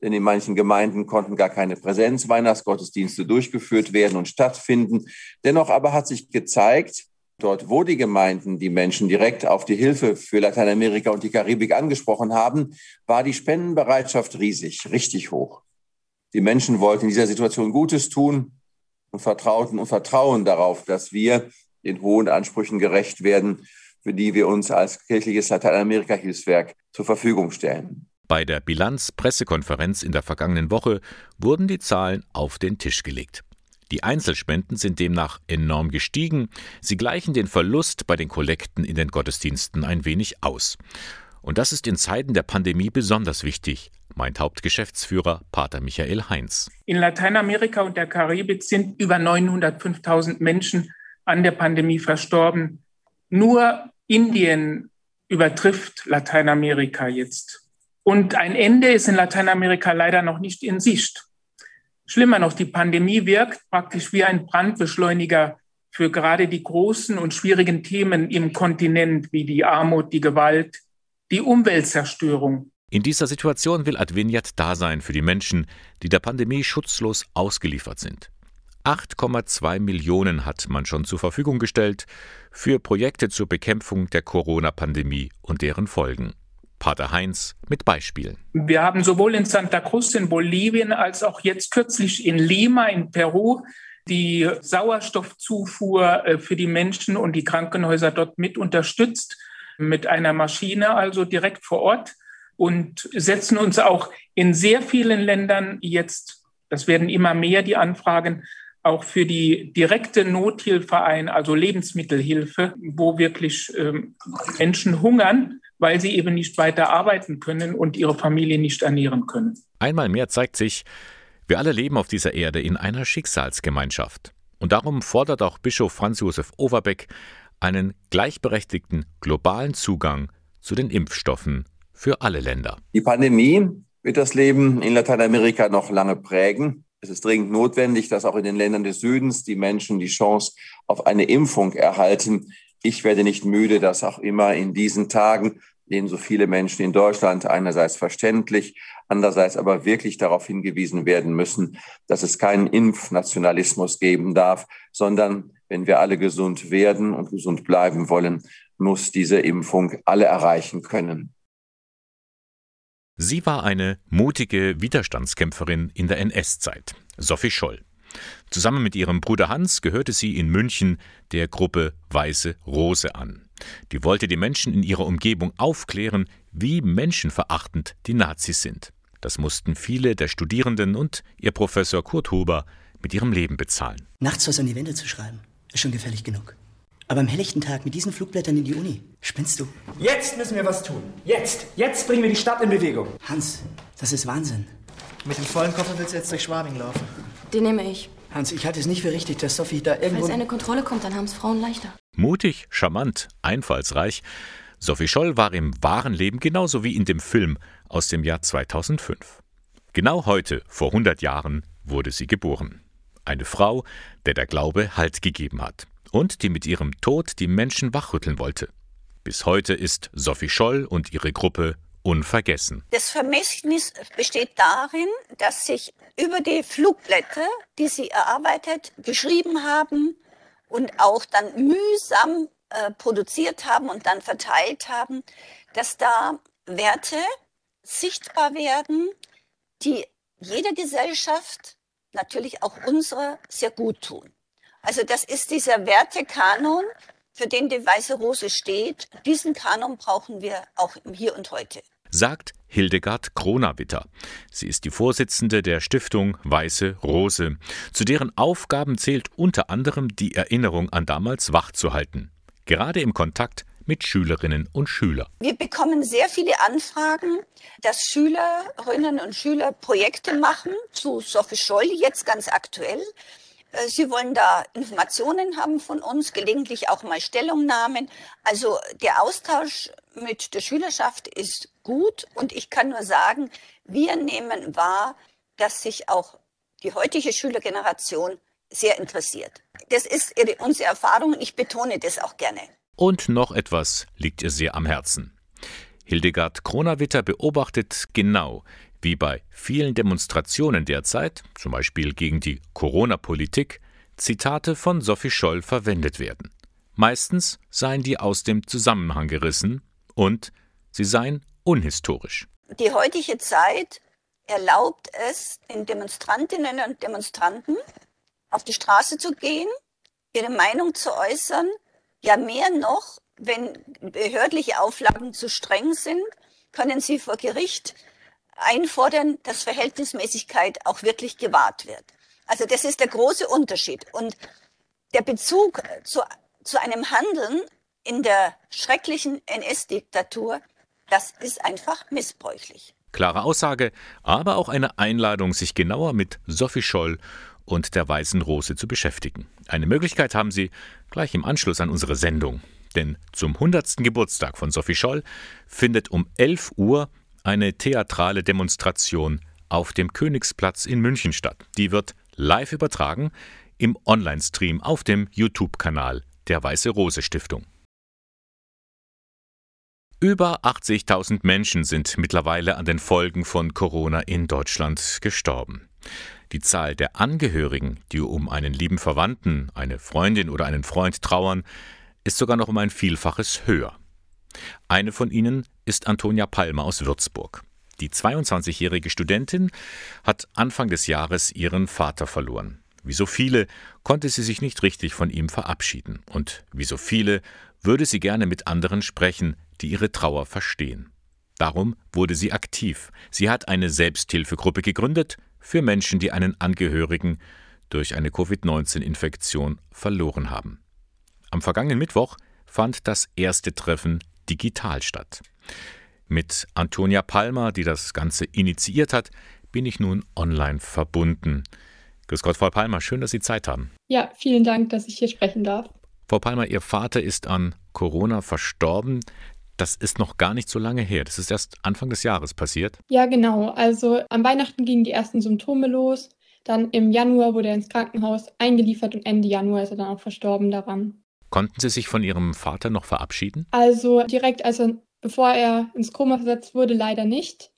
denn in manchen Gemeinden konnten gar keine Präsenzweihnachtsgottesdienste durchgeführt werden und stattfinden. Dennoch aber hat sich gezeigt, dort, wo die Gemeinden die Menschen direkt auf die Hilfe für Lateinamerika und die Karibik angesprochen haben, war die Spendenbereitschaft riesig, richtig hoch. Die Menschen wollten in dieser Situation Gutes tun, vertrauten und vertrauen darauf, dass wir den hohen Ansprüchen gerecht werden, für die wir uns als kirchliches Lateinamerika-Hilfswerk zur Verfügung stellen. Bei der Bilanz-Pressekonferenz in der vergangenen Woche wurden die Zahlen auf den Tisch gelegt. Die Einzelspenden sind demnach enorm gestiegen. Sie gleichen den Verlust bei den Kollekten in den Gottesdiensten ein wenig aus. Und das ist in Zeiten der Pandemie besonders wichtig, meint Hauptgeschäftsführer Pater Michael Heinz. In Lateinamerika und der Karibik sind über 905.000 Menschen an der Pandemie verstorben. Nur Indien übertrifft Lateinamerika jetzt. Und ein Ende ist in Lateinamerika leider noch nicht in Sicht. Schlimmer noch, die Pandemie wirkt praktisch wie ein Brandbeschleuniger für gerade die großen und schwierigen Themen im Kontinent wie die Armut, die Gewalt, die Umweltzerstörung. In dieser Situation will Adveniat da sein für die Menschen, die der Pandemie schutzlos ausgeliefert sind. 8,2 Millionen hat man schon zur Verfügung gestellt für Projekte zur Bekämpfung der Corona-Pandemie und deren Folgen. Pater Heinz mit Beispielen. Wir haben sowohl in Santa Cruz in Bolivien als auch jetzt kürzlich in Lima in Peru die Sauerstoffzufuhr äh, für die Menschen und die Krankenhäuser dort mit unterstützt, mit einer Maschine also direkt vor Ort und setzen uns auch in sehr vielen Ländern jetzt, das werden immer mehr die Anfragen, auch für die direkte Nothilfe ein, also Lebensmittelhilfe, wo wirklich ähm, Menschen hungern, weil sie eben nicht weiter arbeiten können und ihre Familie nicht ernähren können. Einmal mehr zeigt sich, wir alle leben auf dieser Erde in einer Schicksalsgemeinschaft. Und darum fordert auch Bischof Franz Josef Overbeck einen gleichberechtigten globalen Zugang zu den Impfstoffen für alle Länder. Die Pandemie wird das Leben in Lateinamerika noch lange prägen. Es ist dringend notwendig, dass auch in den Ländern des Südens die Menschen die Chance auf eine Impfung erhalten. Ich werde nicht müde, das auch immer in diesen Tagen, denen so viele Menschen in Deutschland einerseits verständlich, andererseits aber wirklich darauf hingewiesen werden müssen, dass es keinen Impfnationalismus geben darf, sondern wenn wir alle gesund werden und gesund bleiben wollen, muss diese Impfung alle erreichen können. Sie war eine mutige Widerstandskämpferin in der NS-Zeit, Sophie Scholl. Zusammen mit ihrem Bruder Hans gehörte sie in München der Gruppe Weiße Rose an. Die wollte die Menschen in ihrer Umgebung aufklären, wie menschenverachtend die Nazis sind. Das mussten viele der Studierenden und ihr Professor Kurt Huber mit ihrem Leben bezahlen. Nachts was an die Wände zu schreiben, ist schon gefährlich genug. Aber am helllichten Tag mit diesen Flugblättern in die Uni, spinnst du? Jetzt müssen wir was tun. Jetzt. Jetzt bringen wir die Stadt in Bewegung. Hans, das ist Wahnsinn. Mit dem vollen Koffer willst du jetzt durch Schwabing laufen. Den nehme ich. Hans, ich halte es nicht für richtig, dass Sophie da irgendwo... Falls eine Kontrolle kommt, dann haben es Frauen leichter. Mutig, charmant, einfallsreich. Sophie Scholl war im wahren Leben genauso wie in dem Film aus dem Jahr 2005. Genau heute, vor 100 Jahren, wurde sie geboren. Eine Frau, der der Glaube Halt gegeben hat und die mit ihrem Tod die Menschen wachrütteln wollte. Bis heute ist Sophie Scholl und ihre Gruppe unvergessen. Das Vermächtnis besteht darin, dass sich über die Flugblätter, die sie erarbeitet, geschrieben haben und auch dann mühsam äh, produziert haben und dann verteilt haben, dass da Werte sichtbar werden, die jeder Gesellschaft, natürlich auch unsere, sehr gut tun. Also das ist dieser Wertekanon, für den die Weiße Rose steht. Diesen Kanon brauchen wir auch im Hier und Heute. Sagt Hildegard Kronawitter. Sie ist die Vorsitzende der Stiftung Weiße Rose, zu deren Aufgaben zählt unter anderem die Erinnerung an damals wachzuhalten. Gerade im Kontakt mit Schülerinnen und Schülern. Wir bekommen sehr viele Anfragen, dass Schülerinnen und Schüler Projekte machen zu Sophie Scholl, jetzt ganz aktuell. Äh, Sie wollen da Informationen haben von uns, gelegentlich auch mal Stellungnahmen. Also der Austausch mit der Schülerschaft ist gut und ich kann nur sagen, wir nehmen wahr, dass sich auch die heutige Schülergeneration sehr interessiert. Das ist unsere Erfahrung und ich betone das auch gerne. Und noch etwas liegt ihr sehr am Herzen. Hildegard Kronawitter beobachtet genau, wie bei vielen Demonstrationen derzeit, zum Beispiel gegen die Corona-Politik, Zitate von Sophie Scholl verwendet werden. Meistens seien die aus dem Zusammenhang gerissen und sie seien unhistorisch. Die heutige Zeit erlaubt es den Demonstrantinnen und Demonstranten, auf die Straße zu gehen, ihre Meinung zu äußern, ja mehr noch, wenn behördliche Auflagen zu streng sind, können sie vor Gericht einfordern, dass Verhältnismäßigkeit auch wirklich gewahrt wird. Also das ist der große Unterschied. Und der Bezug zu, zu einem Handeln in der schrecklichen NS-Diktatur, das ist einfach missbräuchlich. Klare Aussage, aber auch eine Einladung, sich genauer mit Sophie Scholl und der Weißen Rose zu beschäftigen. Eine Möglichkeit haben Sie gleich im Anschluss an unsere Sendung. Denn zum 100. Geburtstag von Sophie Scholl findet um 11 Uhr eine theatrale Demonstration auf dem Königsplatz in München statt. Die wird live übertragen im Online-Stream auf dem YouTube-Kanal der Weiße Rose Stiftung. Über 80.000 Menschen sind mittlerweile an den Folgen von Corona in Deutschland gestorben. Die Zahl der Angehörigen, die um einen lieben Verwandten, eine Freundin oder einen Freund trauern, ist sogar noch um ein Vielfaches höher. Eine von ihnen ist Antonia Palmer aus Würzburg. Die 22-jährige Studentin hat Anfang des Jahres ihren Vater verloren. Wie so viele konnte sie sich nicht richtig von ihm verabschieden. Und wie so viele würde sie gerne mit anderen sprechen, die ihre Trauer verstehen. Darum wurde sie aktiv. Sie hat eine Selbsthilfegruppe gegründet für Menschen, die einen Angehörigen durch eine Covid-19-Infektion verloren haben. Am vergangenen Mittwoch fand das erste Treffen digital statt. Mit Antonia Palmer, die das Ganze initiiert hat, bin ich nun online verbunden. Grüß Gott, Frau Palmer, schön, dass Sie Zeit haben. Ja, vielen Dank, dass ich hier sprechen darf. Frau Palmer, Ihr Vater ist an Corona verstorben. Das ist noch gar nicht so lange her. Das ist erst Anfang des Jahres passiert. Ja, genau. Also am Weihnachten gingen die ersten Symptome los. Dann im Januar wurde er ins Krankenhaus eingeliefert und Ende Januar ist er dann auch verstorben daran. Konnten Sie sich von Ihrem Vater noch verabschieden? Also direkt, also bevor er ins Koma versetzt wurde, leider nicht.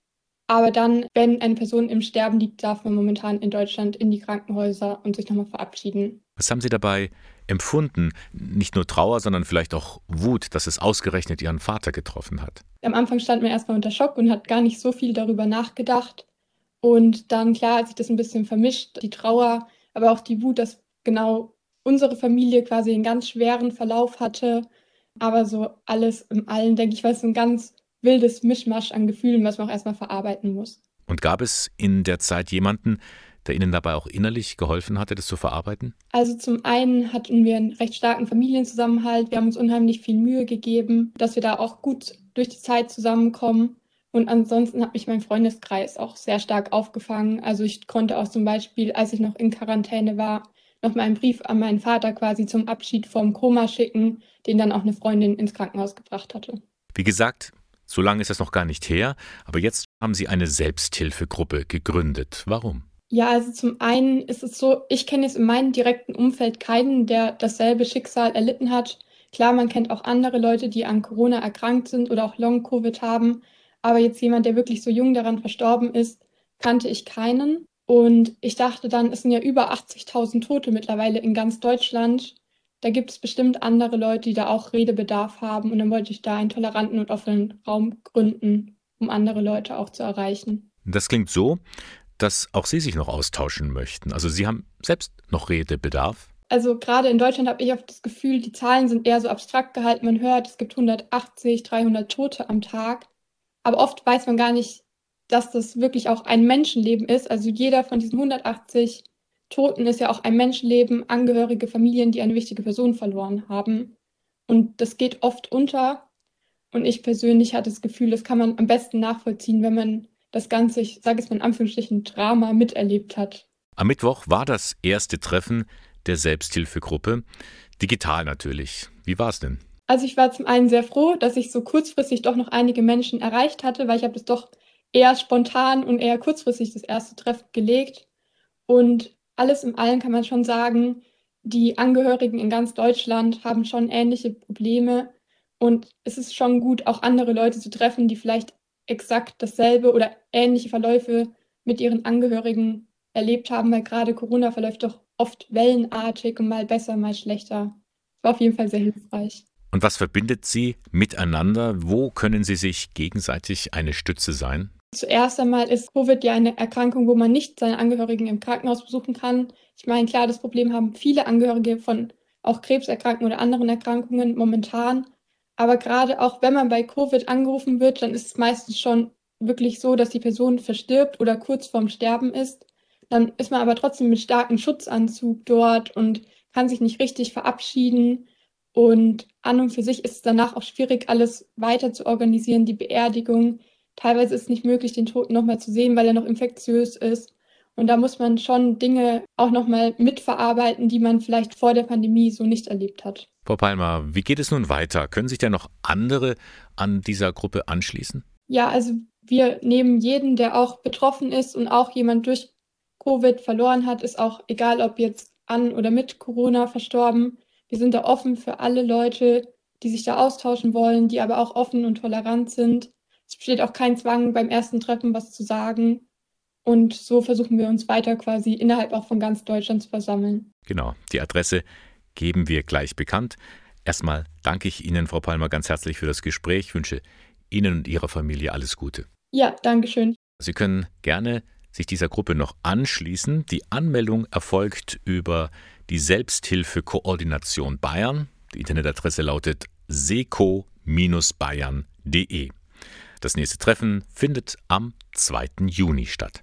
Aber dann, wenn eine Person im Sterben liegt, darf man momentan in Deutschland in die Krankenhäuser und sich nochmal verabschieden. Was haben Sie dabei empfunden? Nicht nur Trauer, sondern vielleicht auch Wut, dass es ausgerechnet Ihren Vater getroffen hat. Am Anfang stand man erstmal unter Schock und hat gar nicht so viel darüber nachgedacht. Und dann, klar, hat sich das ein bisschen vermischt, die Trauer, aber auch die Wut, dass genau unsere Familie quasi einen ganz schweren Verlauf hatte. Aber so alles im Allen, denke ich, war es so ein ganz wildes Mischmasch an Gefühlen, was man auch erstmal verarbeiten muss. Und gab es in der Zeit jemanden, der Ihnen dabei auch innerlich geholfen hatte, das zu verarbeiten? Also zum einen hatten wir einen recht starken Familienzusammenhalt. Wir haben uns unheimlich viel Mühe gegeben, dass wir da auch gut durch die Zeit zusammenkommen. Und ansonsten hat mich mein Freundeskreis auch sehr stark aufgefangen. Also ich konnte auch zum Beispiel, als ich noch in Quarantäne war, noch mal einen Brief an meinen Vater quasi zum Abschied vom Koma schicken, den dann auch eine Freundin ins Krankenhaus gebracht hatte. Wie gesagt, so lange ist das noch gar nicht her, aber jetzt haben Sie eine Selbsthilfegruppe gegründet. Warum? Ja, also zum einen ist es so, ich kenne jetzt in meinem direkten Umfeld keinen, der dasselbe Schicksal erlitten hat. Klar, man kennt auch andere Leute, die an Corona erkrankt sind oder auch Long-Covid haben. Aber jetzt jemand, der wirklich so jung daran verstorben ist, kannte ich keinen. Und ich dachte dann, es sind ja über 80.000 Tote mittlerweile in ganz Deutschland. Da gibt es bestimmt andere Leute, die da auch Redebedarf haben. Und dann wollte ich da einen toleranten und offenen Raum gründen, um andere Leute auch zu erreichen. Das klingt so, dass auch Sie sich noch austauschen möchten. Also Sie haben selbst noch Redebedarf. Also gerade in Deutschland habe ich oft das Gefühl, die Zahlen sind eher so abstrakt gehalten. Man hört, es gibt 180, 300 Tote am Tag. Aber oft weiß man gar nicht, dass das wirklich auch ein Menschenleben ist. Also jeder von diesen 180 Toten ist ja auch ein Menschenleben, Angehörige, Familien, die eine wichtige Person verloren haben. Und das geht oft unter. Und ich persönlich hatte das Gefühl, das kann man am besten nachvollziehen, wenn man das ganze, ich sage es mal in Anführungsstrichen, Drama miterlebt hat. Am Mittwoch war das erste Treffen der Selbsthilfegruppe. Digital natürlich. Wie war es denn? Also ich war zum einen sehr froh, dass ich so kurzfristig doch noch einige Menschen erreicht hatte, weil ich habe es doch eher spontan und eher kurzfristig das erste Treffen gelegt. Und alles im Allen kann man schon sagen, die Angehörigen in ganz Deutschland haben schon ähnliche Probleme. Und es ist schon gut, auch andere Leute zu treffen, die vielleicht exakt dasselbe oder ähnliche Verläufe mit ihren Angehörigen erlebt haben, weil gerade Corona verläuft doch oft wellenartig und mal besser, mal schlechter. War auf jeden Fall sehr hilfreich. Und was verbindet Sie miteinander? Wo können Sie sich gegenseitig eine Stütze sein? Zuerst einmal ist Covid ja eine Erkrankung, wo man nicht seine Angehörigen im Krankenhaus besuchen kann. Ich meine, klar, das Problem haben viele Angehörige von auch Krebserkrankungen oder anderen Erkrankungen momentan. Aber gerade auch wenn man bei Covid angerufen wird, dann ist es meistens schon wirklich so, dass die Person verstirbt oder kurz vorm Sterben ist. Dann ist man aber trotzdem mit starkem Schutzanzug dort und kann sich nicht richtig verabschieden. Und an und für sich ist es danach auch schwierig, alles weiter zu organisieren, die Beerdigung. Teilweise ist es nicht möglich, den Toten nochmal zu sehen, weil er noch infektiös ist. Und da muss man schon Dinge auch nochmal mitverarbeiten, die man vielleicht vor der Pandemie so nicht erlebt hat. Frau Palmer, wie geht es nun weiter? Können sich denn noch andere an dieser Gruppe anschließen? Ja, also wir nehmen jeden, der auch betroffen ist und auch jemand durch Covid verloren hat, ist auch egal, ob jetzt an oder mit Corona verstorben. Wir sind da offen für alle Leute, die sich da austauschen wollen, die aber auch offen und tolerant sind. Es besteht auch kein Zwang, beim ersten Treffen was zu sagen. Und so versuchen wir uns weiter quasi innerhalb auch von ganz Deutschland zu versammeln. Genau, die Adresse geben wir gleich bekannt. Erstmal danke ich Ihnen, Frau Palmer, ganz herzlich für das Gespräch. Ich wünsche Ihnen und Ihrer Familie alles Gute. Ja, danke schön. Sie können gerne sich dieser Gruppe noch anschließen. Die Anmeldung erfolgt über die Selbsthilfekoordination Bayern. Die Internetadresse lautet seco-bayern.de. Das nächste Treffen findet am 2. Juni statt.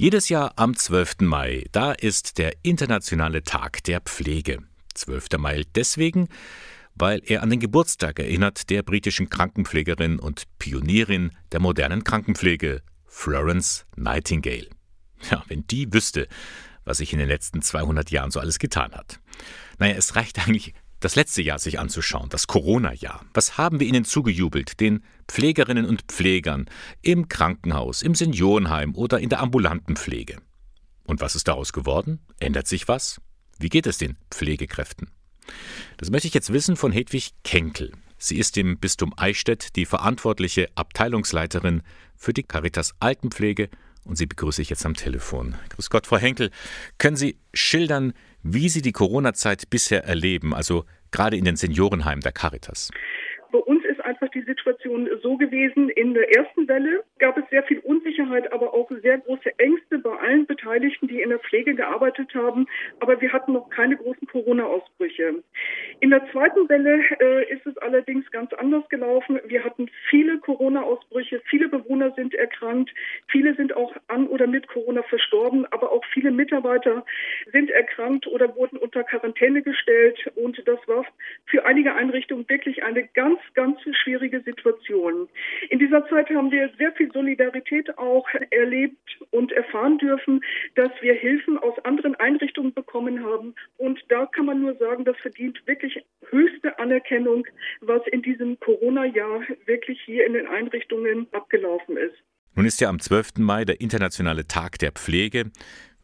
Jedes Jahr am 12. Mai, da ist der internationale Tag der Pflege. 12. Mai deswegen, weil er an den Geburtstag erinnert der britischen Krankenpflegerin und Pionierin der modernen Krankenpflege, Florence Nightingale. Ja, wenn die wüsste, was sich in den letzten 200 Jahren so alles getan hat. Naja, es reicht eigentlich das letzte Jahr sich anzuschauen, das Corona-Jahr. Was haben wir ihnen zugejubelt, den Pflegerinnen und Pflegern im Krankenhaus, im Seniorenheim oder in der ambulanten Pflege? Und was ist daraus geworden? Ändert sich was? Wie geht es den Pflegekräften? Das möchte ich jetzt wissen von Hedwig Kenkel. Sie ist im Bistum Eichstätt die verantwortliche Abteilungsleiterin für die Caritas Altenpflege und sie begrüße ich jetzt am Telefon. Grüß Gott, Frau Henkel. Können Sie schildern, wie Sie die Corona-Zeit bisher erleben, also gerade in den Seniorenheimen der Caritas. Bei uns ist einfach die Situation so gewesen, in der ersten Welle gab es sehr viel Unsicherheit, aber auch sehr große Ängste bei allen Beteiligten, die in der Pflege gearbeitet haben. Aber wir hatten noch keine großen Corona-Ausbrüche. In der zweiten Welle äh, ist es allerdings ganz anders gelaufen. Wir hatten viele Corona-Ausbrüche, viele Bewohner sind erkrankt, viele sind auch an oder mit Corona verstorben, aber auch viele Mitarbeiter sind erkrankt oder wurden unter Quarantäne gestellt. Und das war für einige Einrichtungen wirklich eine ganz, ganz schwierige Situation. In dieser Zeit haben wir sehr viel Solidarität auch erlebt und erfahren dürfen, dass wir Hilfen aus anderen Einrichtungen bekommen haben. Und da kann man nur sagen, das verdient wirklich höchste Anerkennung, was in diesem Corona-Jahr wirklich hier in den Einrichtungen abgelaufen ist. Nun ist ja am 12. Mai der Internationale Tag der Pflege.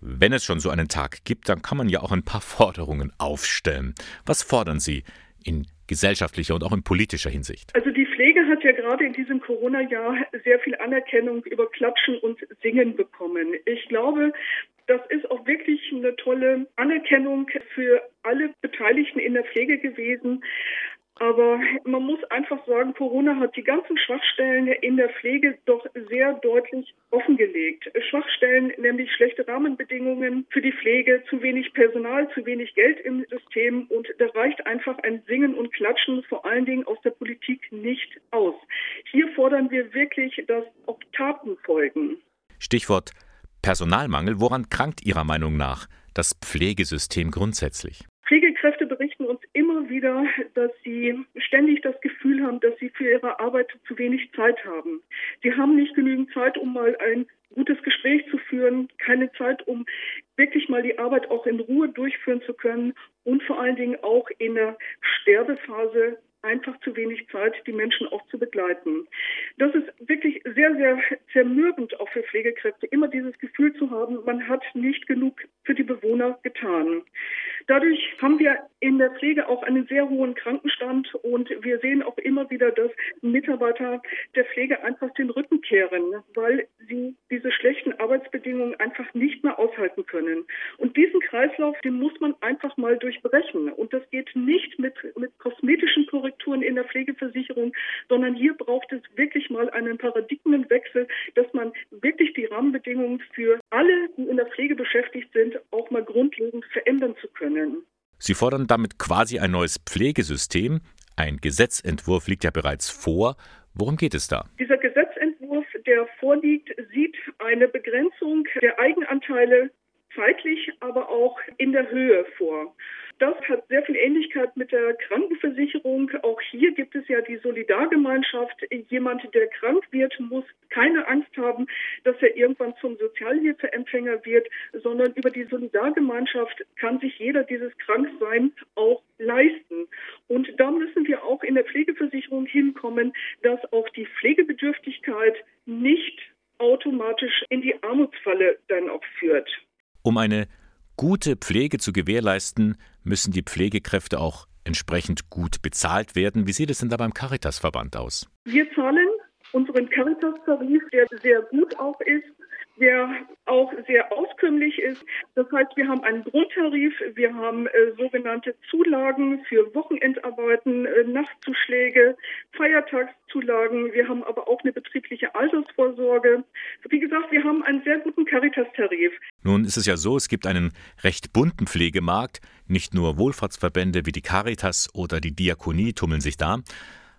Wenn es schon so einen Tag gibt, dann kann man ja auch ein paar *laughs* Forderungen aufstellen. Was fordern Sie in gesellschaftlicher und auch in politischer Hinsicht? Also die Pflege hat ja gerade in diesem Corona-Jahr sehr viel Anerkennung über Klatschen und Singen bekommen. Ich glaube, das ist auch wirklich eine tolle Anerkennung für alle Beteiligten in der Pflege gewesen. Aber man muss einfach sagen, Corona hat die ganzen Schwachstellen in der Pflege doch sehr deutlich offengelegt. Schwachstellen, nämlich schlechte Rahmenbedingungen für die Pflege, zu wenig Personal, zu wenig Geld im System. Und da reicht einfach ein Singen und Klatschen vor allen Dingen aus der Politik nicht aus. Hier fordern wir wirklich, dass auch Taten folgen. Stichwort Personalmangel. Woran krankt Ihrer Meinung nach das Pflegesystem grundsätzlich? Pflegekräfte berichten uns immer wieder, dass sie ständig das Gefühl haben, dass sie für ihre Arbeit zu wenig Zeit haben. Sie haben nicht genügend Zeit, um mal ein gutes Gespräch zu führen, keine Zeit, um wirklich mal die Arbeit auch in Ruhe durchführen zu können und vor allen Dingen auch in der Sterbephase einfach zu wenig Zeit, die Menschen auch zu begleiten. Das ist wirklich sehr, sehr zermürbend auch für Pflegekräfte, immer dieses Gefühl zu haben, man hat nicht genug für die Bewohner getan. Dadurch haben wir in der Pflege auch einen sehr hohen Krankenstand und wir sehen auch immer wieder, dass Mitarbeiter der Pflege einfach den Rücken kehren, weil sie diese schlechten Arbeitsbedingungen einfach nicht mehr aushalten können. Und diesen Kreislauf, den muss man einfach mal durchbrechen. Und das geht nicht mit, mit kosmetischen Korrekturen in der Pflegeversicherung, sondern hier braucht es wirklich mal einen Paradigmenwechsel, dass man wirklich die Rahmenbedingungen für alle, die in der Pflege beschäftigt sind, auch mal grundlegend verändern zu können können. Sie fordern damit quasi ein neues Pflegesystem. Ein Gesetzentwurf liegt ja bereits vor. Worum geht es da? Dieser Gesetzentwurf, der vorliegt, sieht eine Begrenzung der Eigenanteile zeitlich, aber auch in der Höhe vor. Das hat sehr viel Ähnlichkeit mit der Krankenversicherung. Auch hier gibt es ja die Solidargemeinschaft. Jemand, der krank wird, muss keine Angst haben, dass er irgendwann zum Sozialhilfeempfänger wird, sondern über die Solidargemeinschaft kann sich jeder dieses Kranksein auch leisten. Und da müssen wir auch in der Pflegeversicherung hinkommen, dass auch die Pflegebedürftigkeit nicht automatisch in die Armutsfalle dann auch führt. Um eine gute Pflege zu gewährleisten, müssen die Pflegekräfte auch entsprechend gut bezahlt werden. Wie sieht es denn da beim Caritas-Verband aus? Wir zahlen unseren Caritas-Tarif, der sehr gut auch ist, der auch sehr auskömmlich ist. Das heißt, wir haben einen Grundtarif, wir haben äh, sogenannte Zulagen für Wochenendarbeiten, äh, Nachtzuschläge, Feiertagszulagen. Wir haben aber auch eine betriebliche Altersvorsorge. Wie gesagt, wir haben einen sehr guten Caritas-Tarif. Nun ist es ja so, es gibt einen recht bunten Pflegemarkt. Nicht nur Wohlfahrtsverbände wie die Caritas oder die Diakonie tummeln sich da.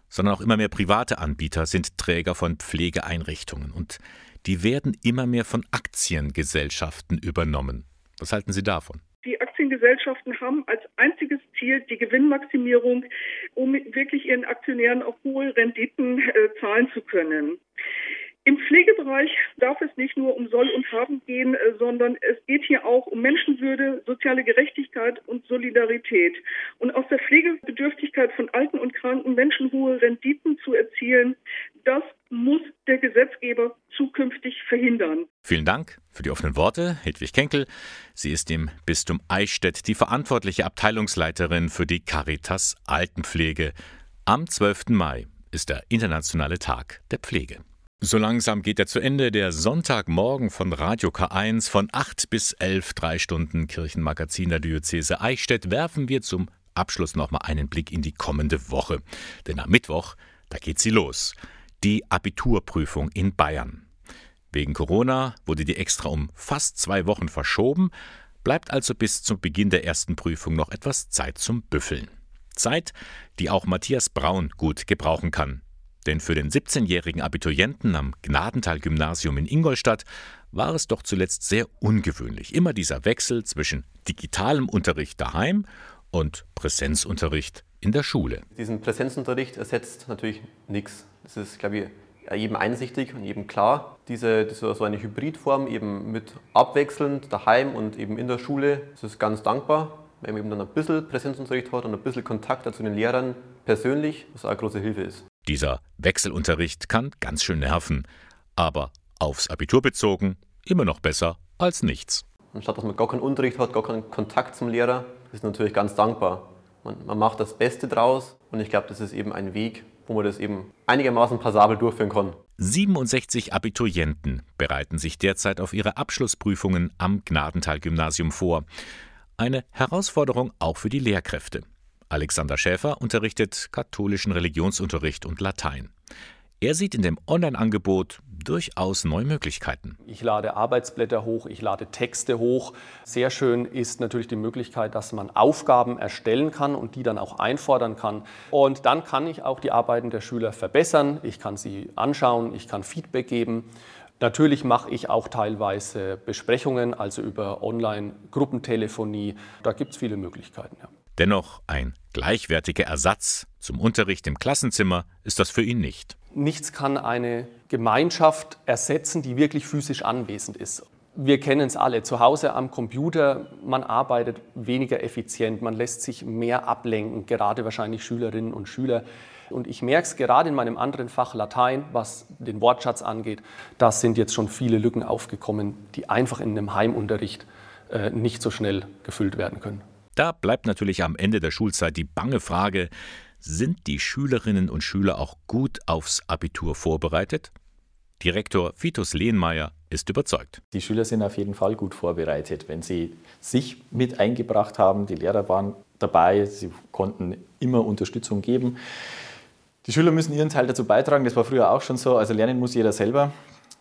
sondern auch immer mehr private Anbieter sind Träger von Pflegeeinrichtungen und die werden immer mehr von Aktiengesellschaften übernommen. Was halten Sie davon? Die Aktiengesellschaften haben als einziges Ziel die Gewinnmaximierung, um wirklich ihren Aktionären auch hohe Renditen äh, zahlen zu können. Im Pflegebereich darf es nicht nur um Soll und Haben gehen, äh, sondern es geht hier auch um Menschenwürde, soziale Gerechtigkeit und Solidarität. Und aus der Pflegebedürftigkeit von alten und kranken Menschen hohe Renditen zu erzielen, das muss der Gesetzgeber zukünftig verhindern. Vielen Dank für die offenen Worte, Hedwig Kenkel. Sie ist im Bistum Eichstätt die verantwortliche Abteilungsleiterin für die Caritas Altenpflege. Am 12. Mai ist der internationale Tag der Pflege. So langsam geht er zu Ende, der Sonntagmorgen von Radio K1 von 8 bis 11, drei Stunden Kirchenmagazin der Diözese Eichstätt, werfen wir zum Abschluss nochmal einen Blick in die kommende Woche. Denn am Mittwoch, da geht sie los. Die Abiturprüfung in Bayern. Wegen Corona wurde die extra um fast zwei Wochen verschoben, bleibt also bis zum Beginn der ersten Prüfung noch etwas Zeit zum Büffeln. Zeit, die auch Matthias Braun gut gebrauchen kann. Denn für den 17-jährigen Abiturienten am Gnadental-Gymnasium in Ingolstadt war es doch zuletzt sehr ungewöhnlich. Immer dieser Wechsel zwischen digitalem Unterricht daheim und Präsenzunterricht in der Schule. Diesen Präsenzunterricht ersetzt natürlich nichts. Das ist, glaube ich, jedem einsichtig und jedem klar. Diese, so eine Hybridform eben mit abwechselnd daheim und eben in der Schule, das ist ganz dankbar, weil man eben dann ein bisschen Präsenzunterricht hat und ein bisschen Kontakt zu den Lehrern persönlich, was auch eine große Hilfe ist. Dieser Wechselunterricht kann ganz schön nerven, aber aufs Abitur bezogen immer noch besser als nichts. Anstatt dass man gar keinen Unterricht hat, gar keinen Kontakt zum Lehrer, ist natürlich ganz dankbar. Man, man macht das Beste draus und ich glaube, das ist eben ein Weg, wo man das eben einigermaßen passabel durchführen kann. 67 Abiturienten bereiten sich derzeit auf ihre Abschlussprüfungen am Gnadental-Gymnasium vor. Eine Herausforderung auch für die Lehrkräfte. Alexander Schäfer unterrichtet katholischen Religionsunterricht und Latein. Er sieht in dem Online-Angebot durchaus neue Möglichkeiten. Ich lade Arbeitsblätter hoch, ich lade Texte hoch. Sehr schön ist natürlich die Möglichkeit, dass man Aufgaben erstellen kann und die dann auch einfordern kann. Und dann kann ich auch die Arbeiten der Schüler verbessern. Ich kann sie anschauen, ich kann Feedback geben. Natürlich mache ich auch teilweise Besprechungen, also über Online-Gruppentelefonie. Da gibt es viele Möglichkeiten. Ja. Dennoch ein gleichwertiger Ersatz zum Unterricht im Klassenzimmer ist das für ihn nicht. Nichts kann eine Gemeinschaft ersetzen, die wirklich physisch anwesend ist. Wir kennen es alle. Zu Hause am Computer, man arbeitet weniger effizient, man lässt sich mehr ablenken, gerade wahrscheinlich Schülerinnen und Schüler. Und ich merke es gerade in meinem anderen Fach Latein, was den Wortschatz angeht, da sind jetzt schon viele Lücken aufgekommen, die einfach in einem Heimunterricht äh, nicht so schnell gefüllt werden können. Da bleibt natürlich am Ende der Schulzeit die bange Frage, sind die Schülerinnen und Schüler auch gut aufs Abitur vorbereitet? Direktor Vitus Lehnmeier ist überzeugt. Die Schüler sind auf jeden Fall gut vorbereitet, wenn sie sich mit eingebracht haben. Die Lehrer waren dabei, sie konnten immer Unterstützung geben. Die Schüler müssen ihren Teil dazu beitragen, das war früher auch schon so. Also lernen muss jeder selber.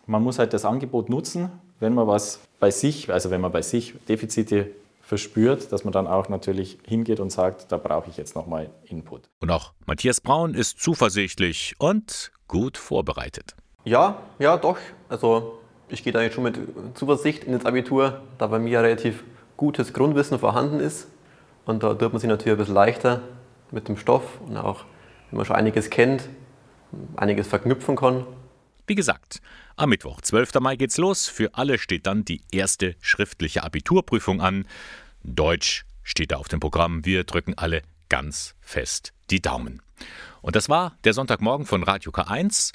Man muss halt das Angebot nutzen, wenn man was bei sich, also wenn man bei sich Defizite verspürt, dass man dann auch natürlich hingeht und sagt, da brauche ich jetzt nochmal Input. Und auch Matthias Braun ist zuversichtlich und gut vorbereitet. Ja, ja, doch. Also ich gehe da jetzt schon mit Zuversicht ins Abitur, da bei mir relativ gutes Grundwissen vorhanden ist. Und da tut man sich natürlich ein bisschen leichter mit dem Stoff und auch, wenn man schon einiges kennt, einiges verknüpfen kann. Wie gesagt, am Mittwoch, 12. Mai geht's los. Für alle steht dann die erste schriftliche Abiturprüfung an. Deutsch steht da auf dem Programm. Wir drücken alle ganz fest die Daumen. Und das war der Sonntagmorgen von Radio K1.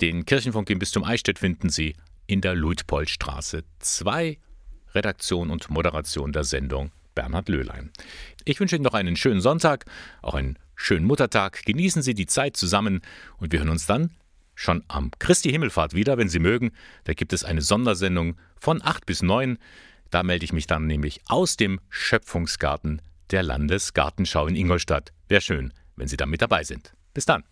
Den Kirchenfunk im Bistum Eichstätt finden Sie in der Luitpoldstraße 2. Redaktion und Moderation der Sendung Bernhard Löhlein. Ich wünsche Ihnen noch einen schönen Sonntag, auch einen schönen Muttertag. Genießen Sie die Zeit zusammen und wir hören uns dann schon am Christi Himmelfahrt wieder, wenn Sie mögen. Da gibt es eine Sondersendung von 8 bis 9. Da melde ich mich dann nämlich aus dem Schöpfungsgarten der Landesgartenschau in Ingolstadt. Wäre schön, wenn Sie da mit dabei sind. Bis dann.